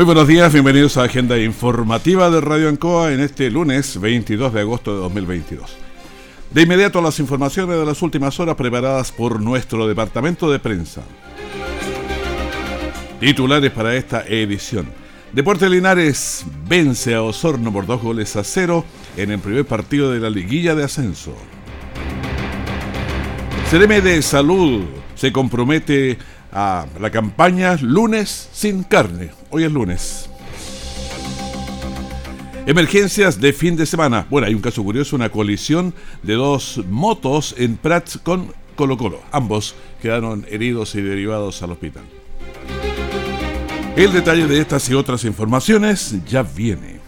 Muy buenos días, bienvenidos a Agenda Informativa de Radio Ancoa en este lunes 22 de agosto de 2022. De inmediato las informaciones de las últimas horas preparadas por nuestro departamento de prensa. Titulares para esta edición. Deporte Linares vence a Osorno por dos goles a cero en el primer partido de la liguilla de ascenso. Cereme de Salud se compromete a la campaña Lunes sin carne. Hoy es lunes. Emergencias de fin de semana. Bueno, hay un caso curioso, una colisión de dos motos en Prats con Colo Colo. Ambos quedaron heridos y derivados al hospital. El detalle de estas y otras informaciones ya viene.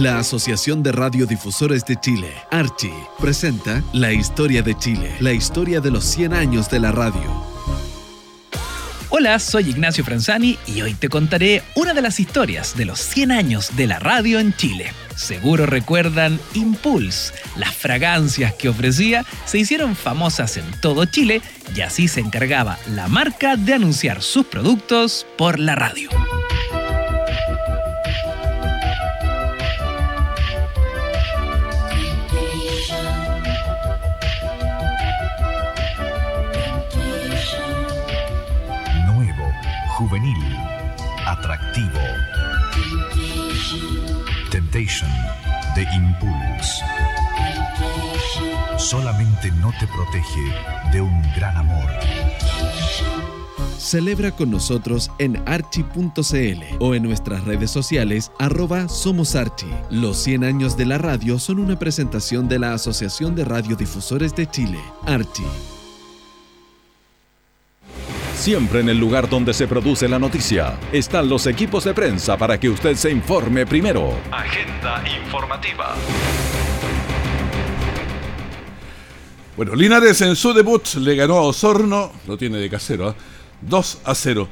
La Asociación de Radiodifusores de Chile, Archi, presenta La Historia de Chile, la historia de los 100 años de la radio. Hola, soy Ignacio Franzani y hoy te contaré una de las historias de los 100 años de la radio en Chile. Seguro recuerdan Impulse, las fragancias que ofrecía se hicieron famosas en todo Chile y así se encargaba la marca de anunciar sus productos por la radio. De Impulse. Solamente no te protege de un gran amor. Celebra con nosotros en archi.cl o en nuestras redes sociales arroba Somos Archi. Los 100 años de la radio son una presentación de la Asociación de Radiodifusores de Chile, Archi. Siempre en el lugar donde se produce la noticia están los equipos de prensa para que usted se informe primero. Agenda informativa. Bueno, Linares en su debut le ganó a Osorno, lo tiene de casero, 2 ¿ah? a 0.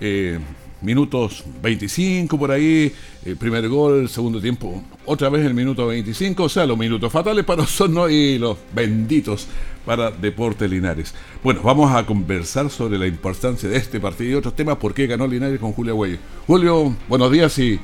Eh, minutos 25 por ahí, el primer gol, segundo tiempo, otra vez el minuto 25, o sea, los minutos fatales para Osorno y los benditos para Deporte Linares. Bueno, vamos a conversar sobre la importancia de este partido y otros temas, por qué ganó Linares con Julio Güey. Julio, buenos días y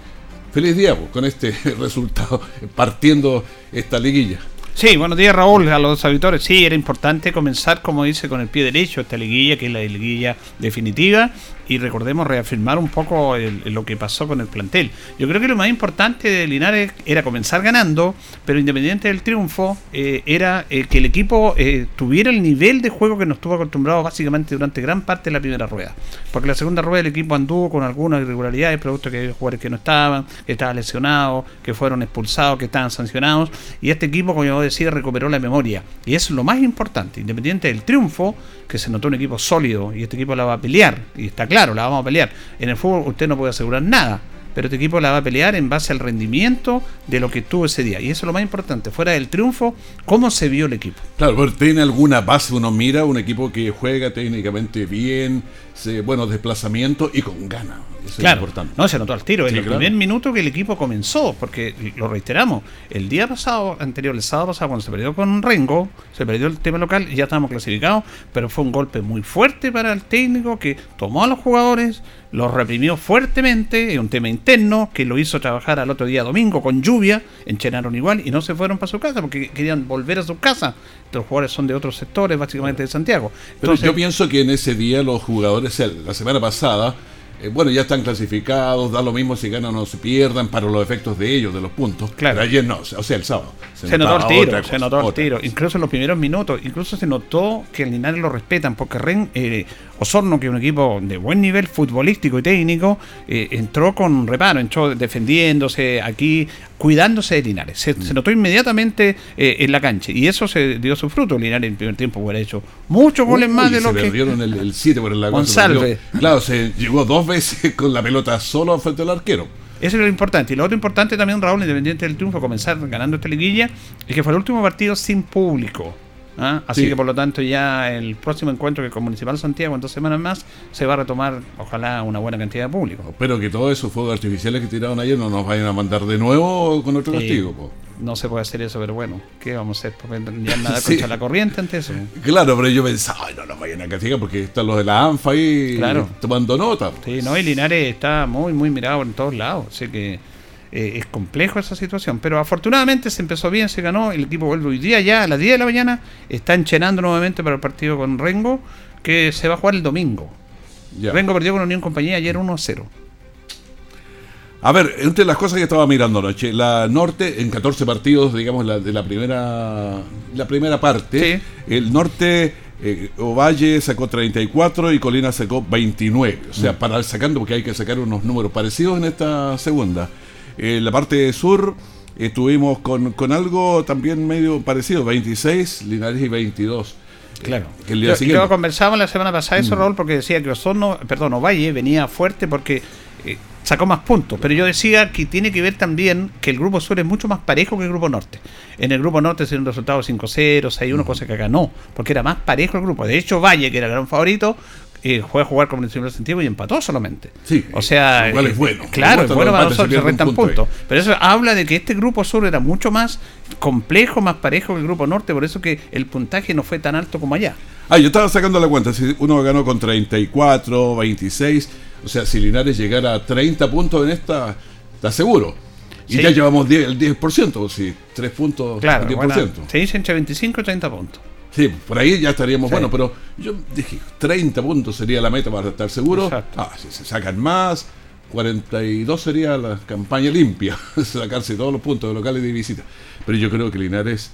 feliz día pues, con este resultado, partiendo esta liguilla. Sí, buenos días Raúl, a los auditores. Sí, era importante comenzar, como dice, con el pie derecho esta liguilla, que es la liguilla definitiva, y recordemos reafirmar un poco lo que pasó con el plantel. Yo creo que lo más importante de Linares era comenzar ganando, pero independiente del triunfo, eh, era eh, que el equipo eh, tuviera el nivel de juego que nos estuvo acostumbrado básicamente durante gran parte de la primera rueda. Porque la segunda rueda el equipo anduvo con algunas irregularidades, producto que hay jugadores que no estaban, que estaban lesionados, que fueron expulsados, que estaban sancionados, y este equipo, como yo decía, recuperó la memoria. Y eso es lo más importante, independiente del triunfo, que se notó un equipo sólido, y este equipo la va a pelear, y está claro claro, la vamos a pelear. En el fútbol usted no puede asegurar nada, pero este equipo la va a pelear en base al rendimiento de lo que tuvo ese día. Y eso es lo más importante, fuera del triunfo, cómo se vio el equipo. Claro, tiene alguna base, uno mira un equipo que juega técnicamente bien, se, buenos desplazamientos y con ganas. Eso es Claro, importante. no se notó al tiro. Sí, en el claro. primer minuto que el equipo comenzó, porque lo reiteramos, el día pasado, anterior, el sábado pasado, cuando se perdió con Rengo, se perdió el tema local y ya estábamos clasificados, pero fue un golpe muy fuerte para el técnico que tomó a los jugadores, los reprimió fuertemente, es un tema interno, que lo hizo trabajar al otro día domingo con lluvia, enchenaron igual y no se fueron para su casa porque querían volver a su casa. Los jugadores son de otros sectores, básicamente de Santiago. Pero yo pienso que en ese día los jugadores, la semana pasada, eh, bueno, ya están clasificados, da lo mismo si ganan o se pierdan para los efectos de ellos, de los puntos. Claro. Pero ayer no, o sea, el sábado. Se notó el tiro, se notó el tiro. cosa. Incluso en los primeros minutos, incluso se notó que el Linares lo respetan, porque Ren, eh, Osorno, que es un equipo de buen nivel futbolístico y técnico, eh, entró con reparo, entró defendiéndose aquí, cuidándose de Linares. Se, se notó inmediatamente eh, en la cancha y eso se dio su fruto. Linares en el primer tiempo hubiera hecho muchos goles Uy, más de se lo que. perdieron el, el 7 por el lago. se González. Claro, se llegó dos veces con la pelota solo frente al arquero. Eso es lo importante. Y lo otro importante también, Raúl, independiente del triunfo, comenzar ganando esta liguilla, es que fue el último partido sin público. ¿Ah? Así Sí. que por lo tanto ya el próximo encuentro que con Municipal Santiago en dos semanas más se va a retomar, ojalá, una buena cantidad de público. Espero que todos esos fuegos artificiales que tiraron ayer no nos vayan a mandar de nuevo con otro Sí. castigo. po. No se puede hacer eso, pero bueno, ¿qué vamos a hacer? Porque ya nada Sí. contra la corriente ante eso. Claro, pero yo pensaba, ay, no nos vayan a castigar porque están los de la ANFA ahí Claro. tomando nota. Sí, no, y Linares está muy, muy mirado en todos lados. Así que eh, es complejo esa situación. Pero afortunadamente se empezó bien, se ganó. El equipo vuelve hoy día ya a las 10 de la mañana. Está enchenando nuevamente para el partido con Rengo, que se va a jugar el domingo. Ya. Rengo perdió con Unión Compañía ayer 1-0. A ver, entre las cosas que estaba mirando anoche, la Norte en 14 partidos, digamos, la, de la primera la primera parte, el Norte, eh, Ovalle sacó 34 y Colina sacó 29. O sea, para sacando, porque hay que sacar unos números parecidos en esta segunda. En la parte sur estuvimos con, con algo también medio parecido, 26, Linares y 22. Claro. Que el día Yo, siguiente. yo conversaba la semana pasada eso, Raúl, porque decía que Osorno, perdón, Ovalle venía fuerte porque eh, sacó más puntos. Pero yo decía que tiene que ver también que el grupo sur es mucho más parejo que el grupo norte. En el grupo norte se dio un resultado 5-0, 6-1, cosa que acá no, porque era más parejo el grupo. De hecho, Valle, que era el gran favorito, eh, fue a jugar con el Municipal Santiago y empató solamente. Sí, o sea, lo cual es eh, bueno. Claro, Los es bueno para nosotros, se punto ahí. puntos. Pero eso habla de que este grupo sur era mucho más complejo, más parejo que el grupo norte, por eso que el puntaje no fue tan alto como allá. Ah, yo estaba sacando la cuenta. Si uno ganó con 34, 26. O sea, si Linares llegara a 30 puntos en esta, está seguro. Y Sí. ya llevamos 10, el 10%. O si 3 puntos, Claro, el 10%. bueno, se dice entre 25 y 30 puntos. Sí, por ahí ya estaríamos Sí. bueno, pero yo dije 30 puntos sería la meta para estar seguro. Exacto. Ah, si se sacan más, 42 sería la campaña limpia, sacarse todos los puntos de locales y de visita. Pero yo creo que Linares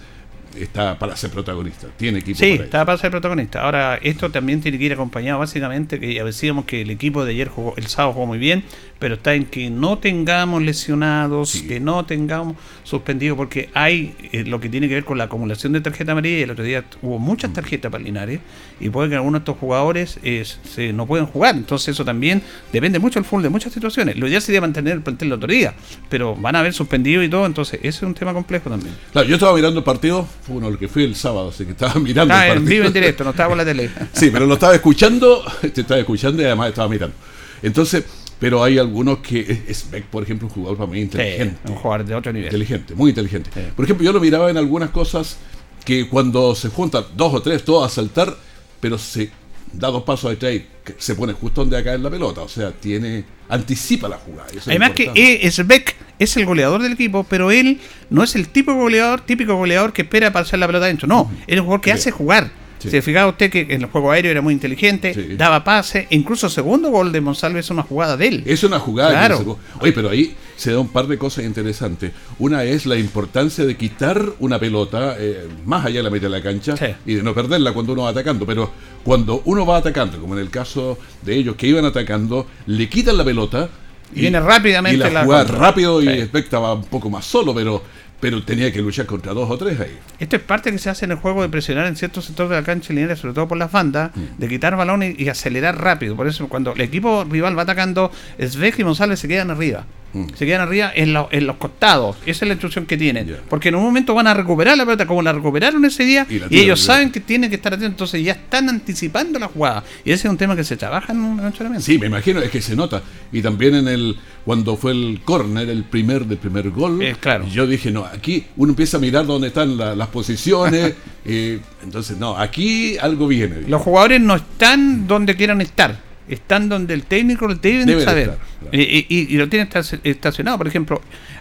está para ser protagonista, tiene equipo Sí, para está para ser protagonista. Ahora, esto también tiene que ir acompañado básicamente, que decíamos que el equipo de ayer jugó, el sábado jugó muy bien, pero está en que no tengamos lesionados, Sí. que no tengamos suspendidos, porque hay eh, lo que tiene que ver con la acumulación de tarjeta amarilla, y el otro día hubo muchas Mm. tarjetas para Linares, y puede que algunos de estos jugadores eh, se, no pueden jugar, entonces eso también depende mucho del fútbol de muchas situaciones. Lo ideal sería mantener el plantel el otro día, pero van a haber suspendidos y todo, entonces ese es un tema complejo también. Claro, yo estaba mirando el partido, fue uno el que fui el sábado, así que estaba mirando el en vivo en directo, no estaba por la tele. Sí, pero lo estaba escuchando, te estaba escuchando y además estaba mirando. Entonces, pero hay algunos que es Beck, por ejemplo, un jugador para mí inteligente. Sí, un jugador de otro nivel. Inteligente, muy inteligente. Sí. Por ejemplo, yo lo miraba en algunas cosas que cuando se juntan dos o tres, todos a saltar, pero se da dos pasos detrás y que se pone justo donde acá en la pelota. O sea, tiene anticipa la jugada. eso es Además que importante. eh, Sbeck es el goleador del equipo, pero él no es el tipo de goleador, típico goleador que espera para hacer la pelota adentro. No, es el jugador que hace jugar. Sí. Se fijaba usted que en el juego aéreo era muy inteligente, Sí. daba pase, incluso segundo gol de Monsalve es una jugada de él. Es una jugada que Claro. se- Oye, pero ahí se da un par de cosas interesantes. Una es la importancia de quitar una pelota eh, más allá de la mitad de la cancha Sí. y de no perderla cuando uno va atacando. Pero cuando uno va atacando, como en el caso de ellos que iban atacando, le quitan la pelota Y viene rápidamente y la, jugada rápido y Sí. Estaba un poco más solo, pero, pero tenía que luchar contra dos o tres ahí. Esto es parte que se hace en el juego de presionar en ciertos sectores de la cancha lineal, sobre todo por las bandas, Mm. de quitar balones y acelerar rápido. Por eso cuando el equipo rival va atacando, Svek y González se quedan arriba. Mm. Se quedan arriba en, lo- en los costados. Esa es la instrucción que tienen. Porque en un momento van a recuperar la pelota como la recuperaron ese día Y ellos saben que tienen que estar atentos. Entonces ya están anticipando la jugada. Y ese es un tema que se trabaja en un entrenamiento. Sí, me imagino, es que se nota. Y también en el cuando fue el córner, el primer del primer gol, Eh, claro. yo dije, no, aquí uno empieza a mirar dónde están la- las posiciones. eh, entonces, no, aquí algo viene. Los jugadores no están donde quieran estar, están donde el técnico lo deben Debe de saber. estar, claro. y, y- y lo tienen estaci- estacionado. Por ejemplo,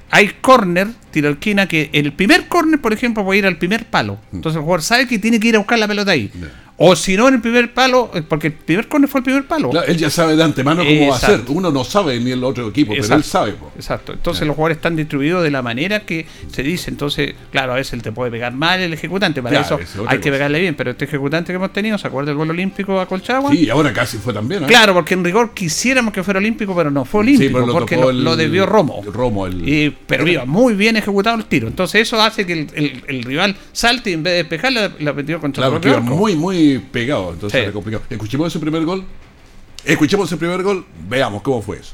hay corner, esquina, que el primer corner, por ejemplo, puede ir al primer palo. Entonces el jugador sabe que tiene que ir a buscar la pelota ahí. Mm. O si no, en el primer palo, eh, porque el primer corner fue el primer palo. Claro, él ya sabe de antemano cómo va a ser. Uno no sabe ni el otro equipo, pero él sabe. po. Exacto. Entonces Claro. los jugadores están distribuidos de la manera que se dice. Entonces, claro, a veces él te puede pegar mal el ejecutante. Para Claro, eso hay que cosa. pegarle bien. Pero este ejecutante que hemos tenido, ¿se acuerda del gol olímpico a Colchagua? Sí, ahora casi fue también. ¿eh? Claro, porque en rigor quisiéramos que fuera olímpico, pero no fue Sí, olímpico, pero lo porque lo, el- lo debió Romo. Romo, el- Y- pero iba muy bien ejecutado el tiro. Entonces eso hace que el, el- rival salte y en vez de despejar la, la metió contra Claro, el arco. muy, muy pegado. Entonces Sí. era complicado. Escuchemos ese primer gol. Escuchemos ese primer gol. Veamos cómo fue eso.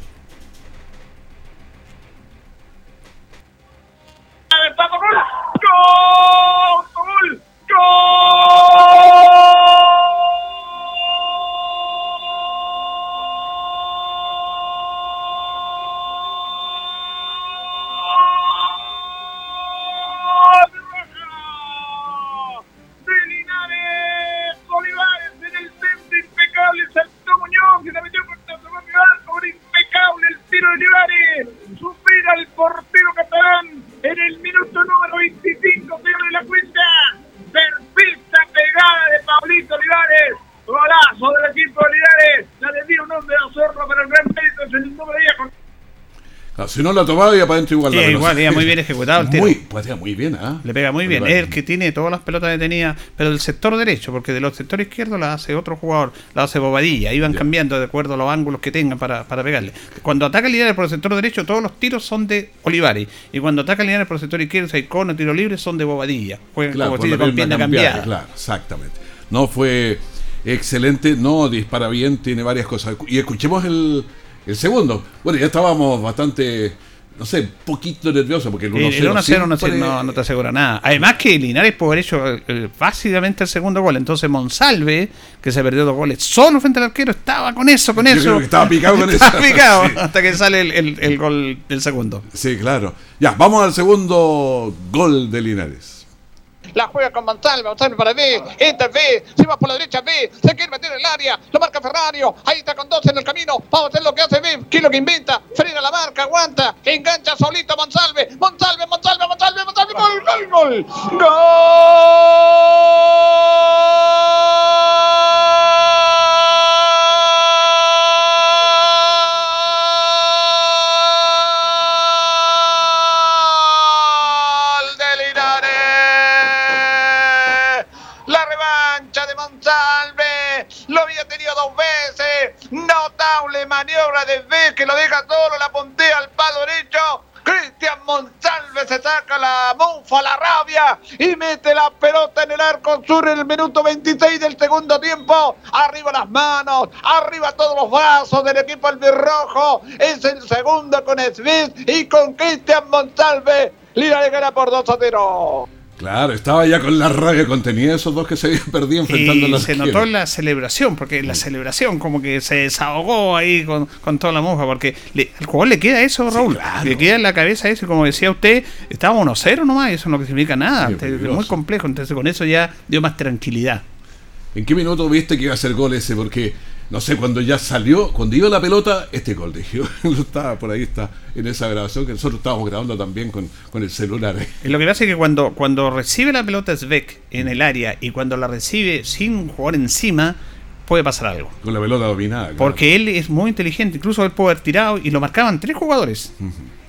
Si no la tomaba, iba para adentro igual. Sí, la igual, iba muy bien ejecutado el tiro. Muy, patea muy bien, ¿ah? Le pega muy bien. Es el que tiene todas las pelotas detenidas, pero del sector derecho, porque del sector izquierdo la hace otro jugador, la hace Bobadilla. Iban cambiando de acuerdo a los ángulos que tengan para, para pegarle. Cuando ataca Linares por el sector derecho, todos los tiros son de Olivares. Y cuando ataca Linares por el sector izquierdo, si hay cono, tiro libre, son de Bobadilla. Juegan Claro, como si con pierna cambiada. Claro, exactamente. No fue excelente, no dispara bien, tiene varias cosas. Y escuchemos el, el segundo. Bueno, ya estábamos bastante, no sé, poquito nerviosos porque el 1-0 El, el 1-0 no, siempre- no, no te asegura nada. Además que Linares puede haber hecho eh, eh, fácilmente el segundo gol. Entonces Monsalve, que se perdió dos goles solo frente al arquero, estaba con eso, con Yo eso. creo que estaba picado con eso. Estaba picado Sí. hasta que sale el, el- el gol del segundo. Sí, claro. Ya, vamos al segundo gol de Linares. La juega con Monsalve, Monsalve para B, entra B, se va por la derecha B, se quiere meter en el área, lo marca Ferrario, ahí está con dos en el camino, vamos a hacer lo que hace B, ¿qué es lo que inventa? Frena la marca, aguanta, engancha solito Monsalve, Monsalve, Monsalve, Monsalve, Monsalve, gol, gol, gol, gol Notable maniobra de B que lo deja solo. La puntea al palo derecho. Cristian Monsalve se saca la mufa, la rabia y mete la pelota en el arco sur en el minuto 26 del segundo tiempo. Arriba las manos, arriba todos los brazos del equipo albirrojo. Es el segundo con Smith y con Cristian Monsalve. Linares gana por 2 a 0. Claro, estaba ya con la rabia contenida esos dos que se habían perdido enfrentando a la se notó en la celebración, porque la celebración como que se desahogó ahí con, con toda la moja, porque le- al jugador le queda eso, Raúl. claro. Le queda en la cabeza eso, y como decía usted, estábamos 1-0 nomás, y eso no significa nada. Sí, Entonces, es muy complejo, entonces con eso ya dio más tranquilidad. ¿En qué minuto viste que iba a ser gol ese? Porque, no sé, cuando ya salió, cuando iba la pelota, este gol yo estaba por ahí, está en esa grabación que nosotros estábamos grabando también con, con el celular. eh. Lo que pasa es que cuando, cuando recibe la pelota Svek en el área y cuando la recibe sin un jugador encima, puede pasar algo. Con la pelota dominada. claro. Porque él es muy inteligente, incluso él puede haber tirado y lo marcaban tres jugadores.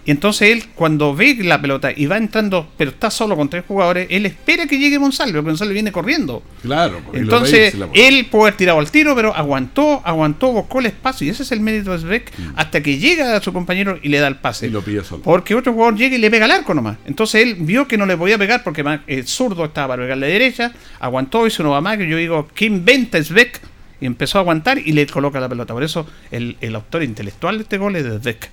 Y entonces él, cuando ve la pelota y va entrando, pero está solo con tres jugadores, él espera que llegue Monsalve, porque Monsalve viene corriendo. Claro, Entonces, él puede haber tirado al tiro, pero aguantó, aguantó, buscó el espacio, y ese es el mérito de Svek, hasta que llega a su compañero y le da el pase. Mm. Y lo pilla solo. Porque otro jugador llega y le pega al arco nomás. Entonces él vio que no le podía pegar porque el zurdo estaba para pegarle a la derecha, aguantó, hizo una más que yo digo, ¿qué inventa Svek? Y empezó a aguantar y le coloca la pelota. Por eso el, el autor intelectual de este gol es de Svek.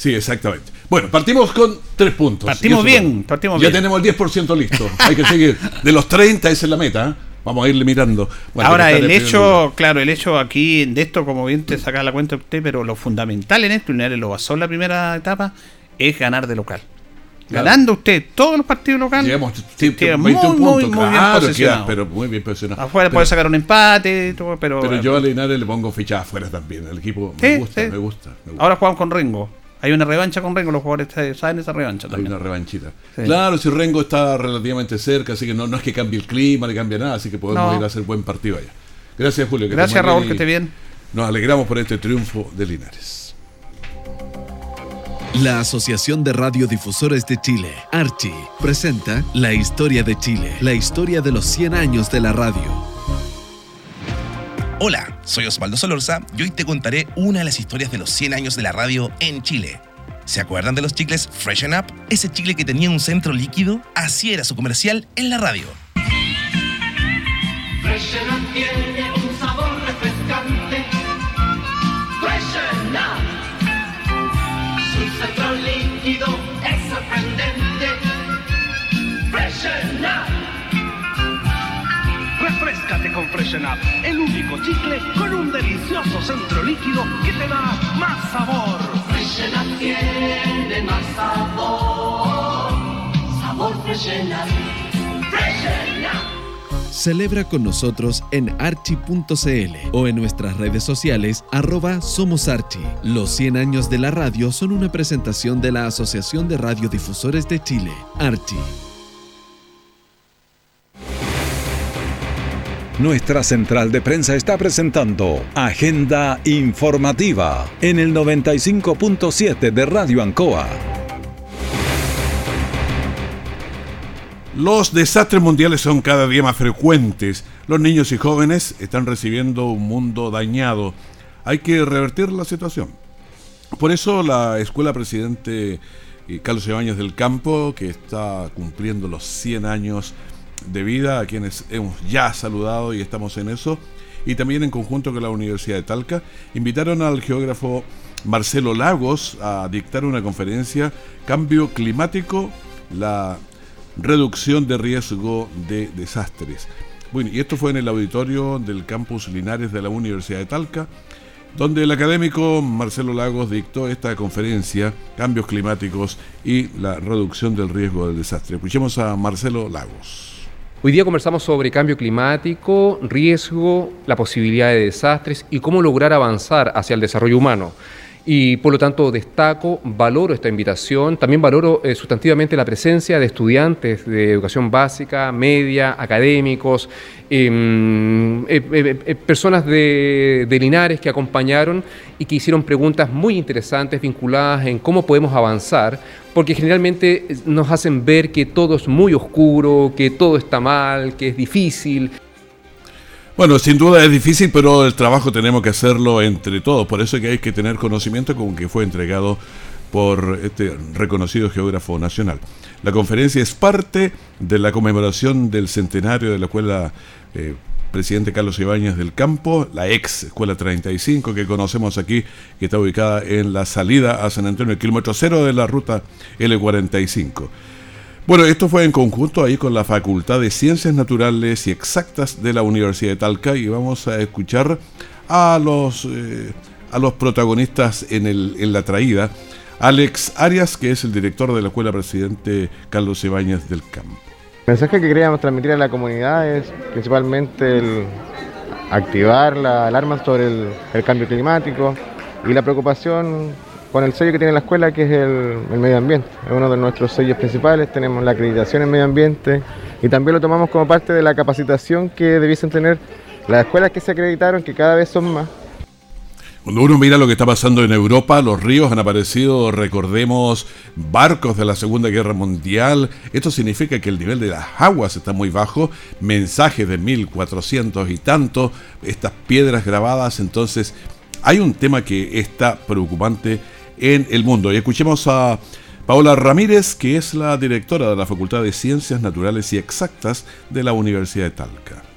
Sí, exactamente. Bueno, partimos con tres puntos. Partimos bien, partimos ya bien. tenemos el 10% listo. Hay que seguir. De los 30 esa es la meta. ¿eh? Vamos a irle mirando. Bueno, Ahora, el lugar. hecho, claro, el hecho aquí de esto, como bien te saca la cuenta usted, pero lo fundamental en esto, y lo basó en la primera etapa, es ganar de local. Claro. Ganando usted todos los partidos locales, Llegamos sí, queda 21 muy, muy, puntos. muy bien claro, queda, pero muy bien posicionado. Afuera Pero- puede sacar un empate, todo, pero, Pero yo a Linares le pongo ficha afuera también. El equipo Sí, me gusta, sí. me gusta. me gusta. ahora jugamos con Rengo. Hay una revancha con Rengo, los jugadores saben esa revancha Hay también. una revanchita. Sí. Claro, si Rengo está relativamente cerca, así que no, no es que cambie el clima, ni cambie nada, así que podemos No. ir a hacer buen partido allá. Gracias, Julio. que Gracias, Raúl, que esté bien. Nos alegramos por este triunfo de Linares. La Asociación de Radiodifusores de Chile, Archi, presenta La Historia de Chile, la historia de los 100 años de la radio. Hola, soy Osvaldo Solorza y hoy te contaré una de las historias de los 100 años de la radio en Chile. ¿Se acuerdan de los chicles Freshen Up? Ese chicle que tenía un centro líquido, así era su comercial en la radio. Chicle con un delicioso centro líquido que te da más sabor. Freshen Up tiene más sabor. Sabor Freshen Up. Freshen Up. Celebra con nosotros en archi.cl o en nuestras redes sociales arroba Somos Archi. Los 100 años de la radio son una presentación de la Asociación de Radiodifusores de Chile, Archi. Nuestra central de prensa está presentando Agenda Informativa en el 95.7 de Radio Ancoa. Los desastres mundiales son cada día más frecuentes. Los niños y jóvenes están recibiendo un mundo dañado. Hay que revertir la situación. Por eso la Escuela Presidente eh, Carlos Ibáñez del Campo, que está cumpliendo los 100 años de vida, a quienes hemos ya saludado y estamos en eso, y también en conjunto con la Universidad de Talca, invitaron al geógrafo Marcelo Lagos a dictar una conferencia Cambio Climático, la reducción de riesgo de desastres. Bueno, y esto fue en el auditorio del campus Linares de la Universidad de Talca, donde el académico Marcelo Lagos dictó esta conferencia, Cambios Climáticos y la reducción del riesgo del desastre. Escuchemos a Marcelo Lagos. Hoy día conversamos sobre cambio climático, riesgo, la posibilidad de desastres y cómo lograr avanzar hacia el desarrollo humano. Y por lo tanto destaco, valoro esta invitación, también valoro eh, sustantivamente la presencia de estudiantes de educación básica, media, académicos, em, eh, eh, personas de, de Linares que acompañaron y que hicieron preguntas muy interesantes vinculadas en cómo podemos avanzar, porque generalmente nos hacen ver que todo es muy oscuro, que todo está mal, que es difícil. Bueno, sin duda es difícil, pero el trabajo tenemos que hacerlo entre todos. Por eso es que hay que tener conocimiento como que fue entregado por este reconocido geógrafo nacional. La conferencia es parte de la conmemoración del centenario de la escuela eh, Presidente Carlos Ibáñez del Campo, la ex Escuela 35 que conocemos aquí, que está ubicada en la salida a San Antonio, el kilómetro cero de la ruta L45. Bueno, esto fue en conjunto ahí con la Facultad de Ciencias Naturales y Exactas de la Universidad de Talca y vamos a escuchar a los, eh, a los protagonistas en, el, en la traída. Alex Arias, que es el director de la Escuela Presidente Carlos Ibáñez del Campo. El mensaje que queríamos transmitir a la comunidad es principalmente el activar la alarma sobre el, el cambio climático y la preocupación con el sello que tiene la escuela, que es el, medio ambiente. Es uno de nuestros sellos principales, tenemos la acreditación en medio ambiente y también lo tomamos como parte de la capacitación que debiesen tener las escuelas que se acreditaron, que cada vez son más. Cuando uno mira lo que está pasando en Europa, los ríos han aparecido, recordemos, barcos de la Segunda Guerra Mundial. Esto significa que el nivel de las aguas está muy bajo, mensajes de 1400 y tanto, estas piedras grabadas, entonces hay un tema que está preocupante en el mundo. Y escuchemos a Paola Ramírez, que es la directora de la Facultad de Ciencias Naturales y Exactas de la Universidad de Talca.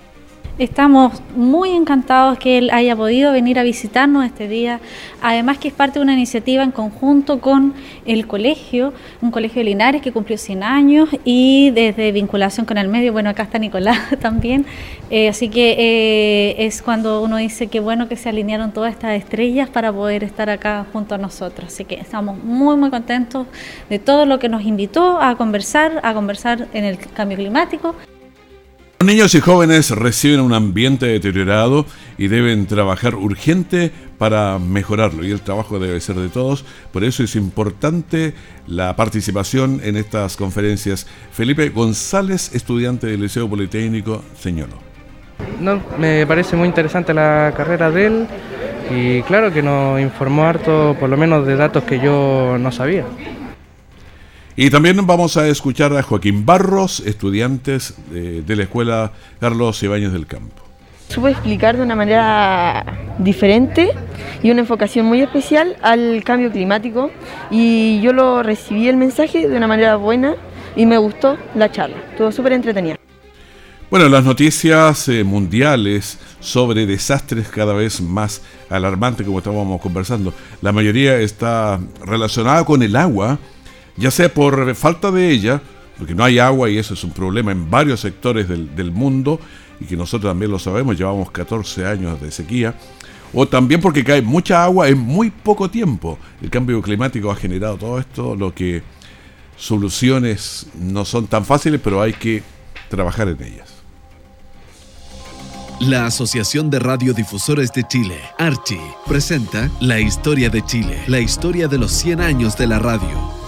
Estamos muy encantados que él haya podido venir a visitarnos este día. Además que es parte de una iniciativa en conjunto con el colegio, un colegio de Linares que cumplió 100 años y desde vinculación con el medio, bueno, acá está Nicolás también. Eh, así que eh, es cuando uno dice que bueno que se alinearon todas estas estrellas para poder estar acá junto a nosotros. Así que estamos muy, muy contentos de todo lo que nos invitó a conversar, a conversar en el cambio climático. Los niños y jóvenes reciben un ambiente deteriorado y deben trabajar urgente para mejorarlo y el trabajo debe ser de todos, por eso es importante la participación en estas conferencias. Felipe González, estudiante del Liceo Politécnico, señaló. No, me parece muy interesante la carrera de él y claro que nos informó harto por lo menos de datos que yo no sabía. Y también vamos a escuchar a Joaquín Barros, estudiantes de, de la Escuela Carlos Ibáñez del Campo. Supe explicar de una manera diferente y una enfocación muy especial al cambio climático y yo lo recibí el mensaje de una manera buena y me gustó la charla, estuvo súper entretenida. Bueno, las noticias eh, mundiales sobre desastres cada vez más alarmantes, como estábamos conversando, la mayoría está relacionada con el agua, ya sea por falta de ella, porque no hay agua y eso es un problema en varios sectores del, mundo, y que nosotros también lo sabemos, llevamos 14 años de sequía, o también porque cae mucha agua en muy poco tiempo. El cambio climático ha generado todo esto, lo que soluciones no son tan fáciles, pero hay que trabajar en ellas. La Asociación de Radiodifusores de Chile, Archi, presenta La Historia de Chile, la historia de los 100 años de la radio.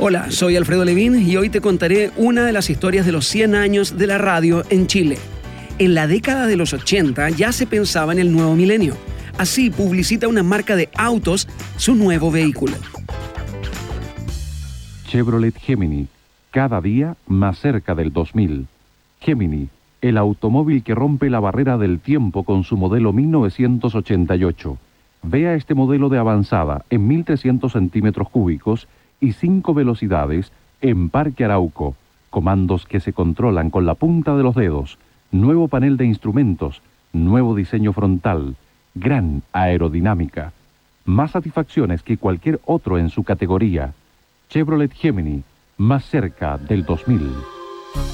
Hola, soy Alfredo Levín y hoy te contaré una de las historias de los 100 años de la radio en Chile. En la década de los 80 ya se pensaba en el nuevo milenio. Así publicita una marca de autos su nuevo vehículo. Chevrolet Gemini, cada día más cerca del 2000. Gemini, el automóvil que rompe la barrera del tiempo con su modelo 1988. Vea este modelo de avanzada en 1300 centímetros cúbicos y 5 velocidades en Parque Arauco. Comandos que se controlan con la punta de los dedos. Nuevo panel de instrumentos. Nuevo diseño frontal. Gran aerodinámica. Más satisfacciones que cualquier otro en su categoría. Chevrolet Gemini, más cerca del 2000.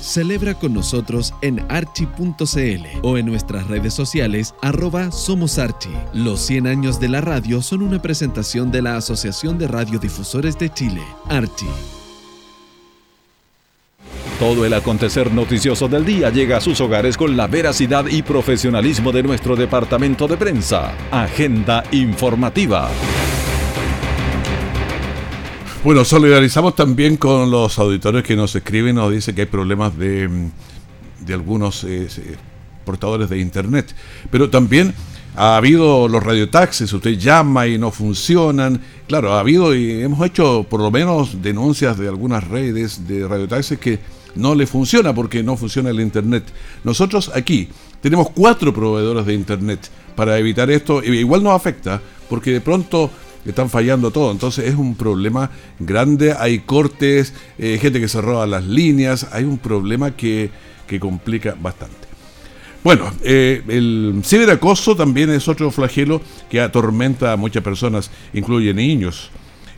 Celebra con nosotros en archi.cl o en nuestras redes sociales arroba Somos Archi. Los 100 años de la radio son una presentación de la Asociación de Radiodifusores de Chile, Archi. Todo el acontecer noticioso del día llega a sus hogares con la veracidad y profesionalismo de nuestro departamento de prensa. Agenda informativa. Bueno, solidarizamos también con los auditores que nos escriben, nos dicen que hay problemas de, de algunos eh, eh, portadores de internet, pero también ha habido los radiotaxis, usted llama y no funcionan. Claro, ha habido y hemos hecho por lo menos denuncias de algunas redes de radiotaxis que no le funciona porque no funciona el internet. Nosotros aquí tenemos cuatro proveedores de internet para evitar esto. Igual nos afecta porque de pronto están fallando todo. Entonces es un problema grande. Hay cortes, eh, gente que se roba las líneas. Hay un problema que, que complica bastante. Bueno, eh, el ciberacoso también es otro flagelo que atormenta a muchas personas, incluye niños.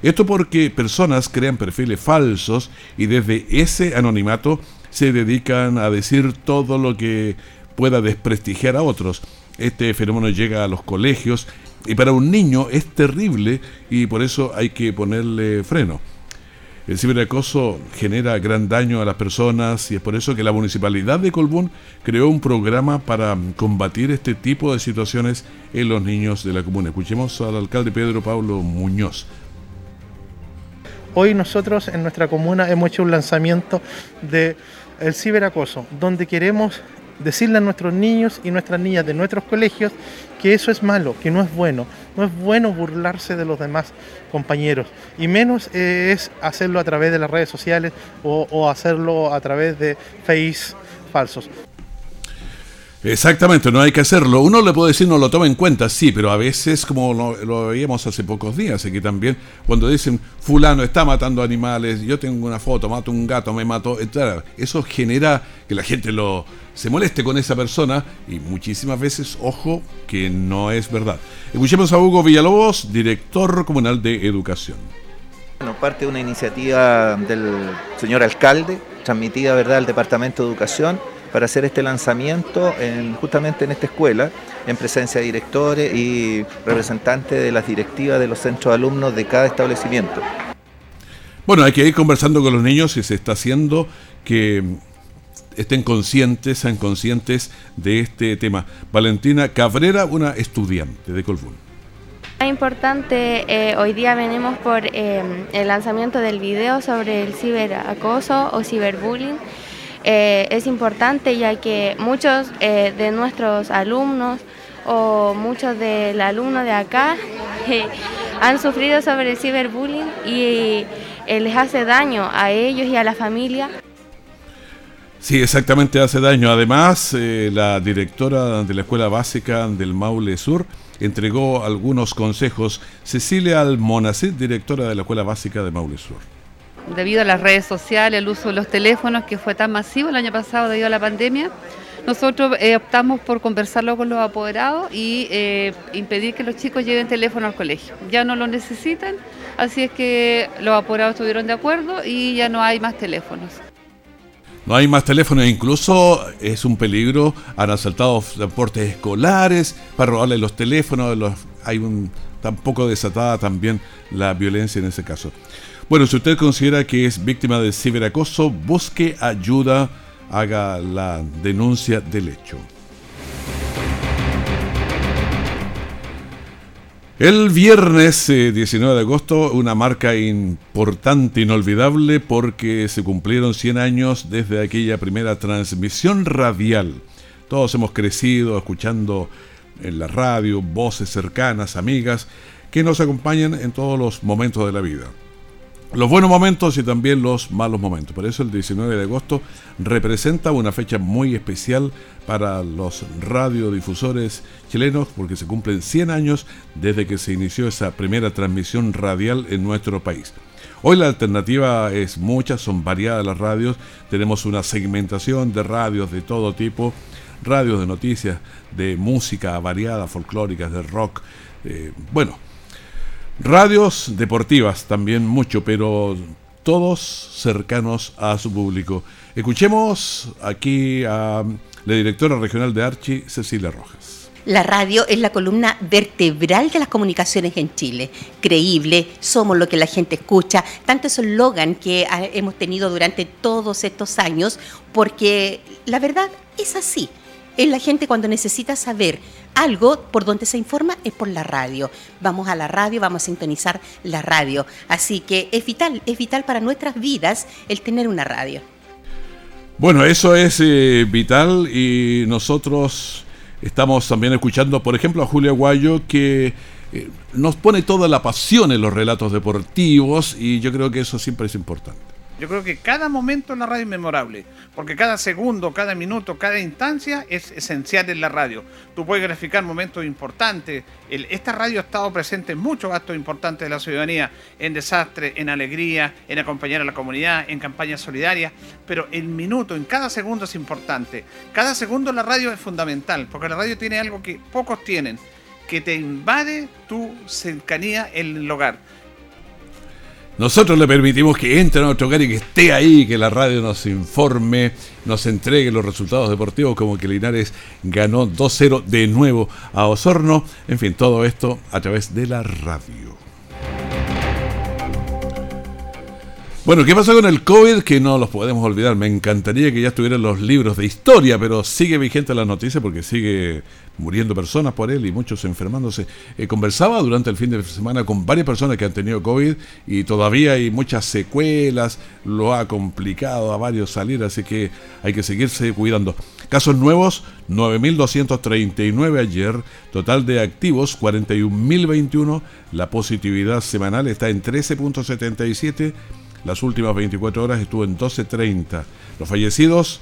Esto porque personas crean perfiles falsos y desde ese anonimato se dedican a decir todo lo que pueda desprestigiar a otros. Este fenómeno llega a los colegios y para un niño es terrible y por eso hay que ponerle freno. El ciberacoso genera gran daño a las personas y es por eso que la Municipalidad de Colbún creó un programa para combatir este tipo de situaciones en los niños de la comuna. Escuchemos al alcalde Pedro Pablo Muñoz. Hoy nosotros en nuestra comuna hemos hecho un lanzamiento de ciberacoso, donde queremos decirle a nuestros niños y nuestras niñas de nuestros colegios que eso es malo, que no es bueno. No es bueno burlarse de los demás compañeros. Y menos eh, es hacerlo a través de las redes sociales o, hacerlo a través de face falsos. Exactamente, no hay que hacerlo. Uno le puede decir no lo toma en cuenta, sí, pero a veces, como lo, veíamos hace pocos días aquí también, cuando dicen fulano está matando animales, yo tengo una foto, mato un gato, me mato, etc. Eso genera que la gente lo se moleste con esa persona y muchísimas veces, ojo, que no es verdad. Escuchemos a Hugo Villalobos, director comunal de educación. Bueno, parte de una iniciativa del señor alcalde, transmitida ¿verdad? al Departamento de Educación, para hacer este lanzamiento en, justamente en esta escuela, en presencia de directores y representantes de las directivas de los centros de alumnos de cada establecimiento. Bueno, hay que ir conversando con los niños y se está haciendo que estén conscientes, sean conscientes de este tema. Valentina Cabrera, una estudiante de Colbún. Es importante, eh, hoy día venimos por eh, el lanzamiento del video sobre el ciberacoso o ciberbullying. Eh, es importante ya que muchos de nuestros alumnos o muchos del alumno de acá han sufrido sobre el ciberbullying y les hace daño a ellos y a la familia. Sí, exactamente hace daño. Además, eh, la directora de la Escuela Básica del Maule Sur entregó algunos consejos. Cecilia Almonacid, directora de la Escuela Básica de Maule Sur. Debido a las redes sociales, el uso de los teléfonos que fue tan masivo el año pasado debido a la pandemia, nosotros eh, optamos por conversarlo con los apoderados y eh, impedir que los chicos lleven teléfono al colegio. Ya no lo necesitan, así es que los apoderados estuvieron de acuerdo y ya no hay más teléfonos. No hay más teléfonos, incluso es un peligro. Han asaltado transportes escolares para robarle los teléfonos. Hay un tampoco desatada también la violencia en ese caso. Bueno, si usted considera que es víctima de ciberacoso, busque ayuda, haga la denuncia del hecho. El viernes 19 eh, de agosto, una marca importante, inolvidable, porque se cumplieron 100 años desde aquella primera transmisión radial. Todos hemos crecido escuchando en la radio voces cercanas, amigas, que nos acompañan en todos los momentos de la vida los buenos momentos y también los malos momentos. Por eso el 19 de agosto representa una fecha muy especial para los radiodifusores chilenos porque se cumplen 100 años desde que se inició esa primera transmisión radial en nuestro país. Hoy la alternativa es mucha, son variadas las radios, tenemos una segmentación de radios de todo tipo, radios de noticias, de música variada, folclóricas, de rock, eh, bueno, Radios deportivas también mucho, pero todos cercanos a su público. Escuchemos aquí a la directora regional de Archi, Cecilia Rojas. La radio es la columna vertebral de las comunicaciones en Chile. Creíble, somos lo que la gente escucha, tanto es el logan que hemos tenido durante todos estos años, porque la verdad es así es la gente cuando necesita saber algo por donde se informa es por la radio. Vamos a la radio, vamos a sintonizar la radio. Así que es vital, es vital para nuestras vidas el tener una radio. Bueno, eso es eh, vital y nosotros estamos también escuchando, por ejemplo, a Julia Guayo que eh, nos pone toda la pasión en los relatos deportivos y yo creo que eso siempre es importante. Yo creo que cada momento en la radio es memorable, porque cada segundo, cada minuto, cada instancia es esencial en la radio. Tú puedes graficar momentos importantes. esta radio ha estado presente en muchos actos importantes de la ciudadanía, en desastre, en alegría, en acompañar a la comunidad, en campañas solidarias, pero el minuto, en cada segundo es importante. Cada segundo en la radio es fundamental, porque la radio tiene algo que pocos tienen, que te invade tu cercanía en el hogar nosotros le permitimos que entre a nuestro hogar y que esté ahí, que la radio nos informe, nos entregue los resultados deportivos, como que Linares ganó 2-0 de nuevo a Osorno. En fin, todo esto a través de la radio. Bueno, ¿qué pasa con el COVID? Que no los podemos olvidar. Me encantaría que ya estuvieran los libros de historia, pero sigue vigente la noticia porque sigue muriendo personas por él y muchos enfermándose. Eh, conversaba durante el fin de semana con varias personas que han tenido COVID y todavía hay muchas secuelas, lo ha complicado a varios salir, así que hay que seguirse cuidando. Casos nuevos, 9.239 ayer, total de activos, 41.021, la positividad semanal está en 13.77 las últimas 24 horas estuvo en 12.30. Los fallecidos,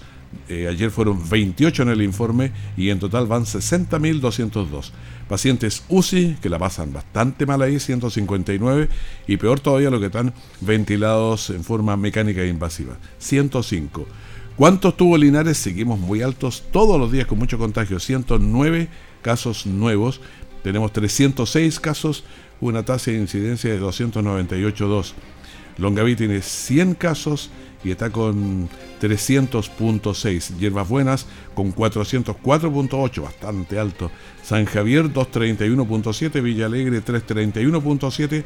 Eh, ayer fueron 28 en el informe y en total van 60.202. Pacientes UCI, que la pasan bastante mal ahí, 159, y peor todavía lo que están ventilados en forma mecánica e invasiva, 105. ¿Cuántos tuvo Linares? Seguimos muy altos todos los días con mucho contagio, 109 casos nuevos, tenemos 306 casos, una tasa de incidencia de 298.2. Longaví tiene 100 casos y está con 300.6. Hierbas Buenas con 404.8, bastante alto. San Javier 231.7, Villa Alegre 331.7.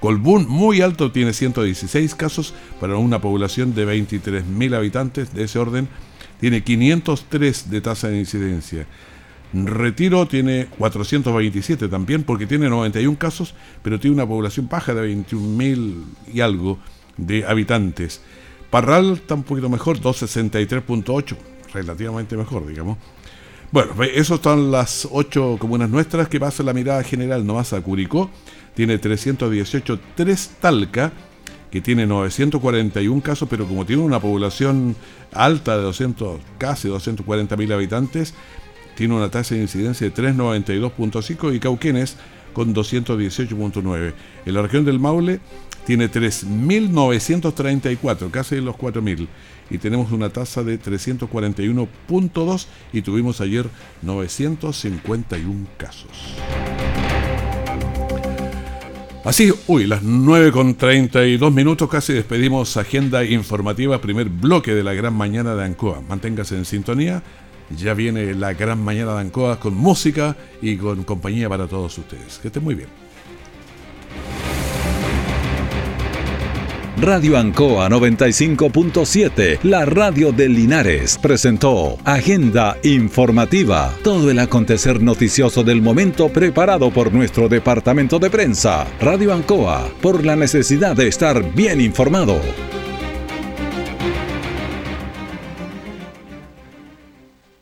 Colbún muy alto, tiene 116 casos para una población de 23.000 habitantes de ese orden. Tiene 503 de tasa de incidencia. Retiro tiene 427 también porque tiene 91 casos, pero tiene una población baja de 21.000 y algo de habitantes. Parral está un poquito mejor, 263.8, relativamente mejor, digamos. Bueno, esas están las ocho comunas nuestras que pasa la mirada general nomás a Curicó, tiene 318, 3 Talca, que tiene 941 casos, pero como tiene una población alta de 200, casi 240 mil habitantes, tiene una tasa de incidencia de 392.5 y Cauquenes con 218.9. En la región del Maule tiene 3.934, casi los 4.000. Y tenemos una tasa de 341.2 y tuvimos ayer 951 casos. Así, uy, las 9 con 32 minutos casi despedimos agenda informativa, primer bloque de la gran mañana de Ancoa. Manténgase en sintonía. Ya viene la gran mañana de Ancoa con música y con compañía para todos ustedes. Que estén muy bien. Radio Ancoa 95.7, la radio de Linares, presentó Agenda Informativa, todo el acontecer noticioso del momento preparado por nuestro departamento de prensa. Radio Ancoa, por la necesidad de estar bien informado.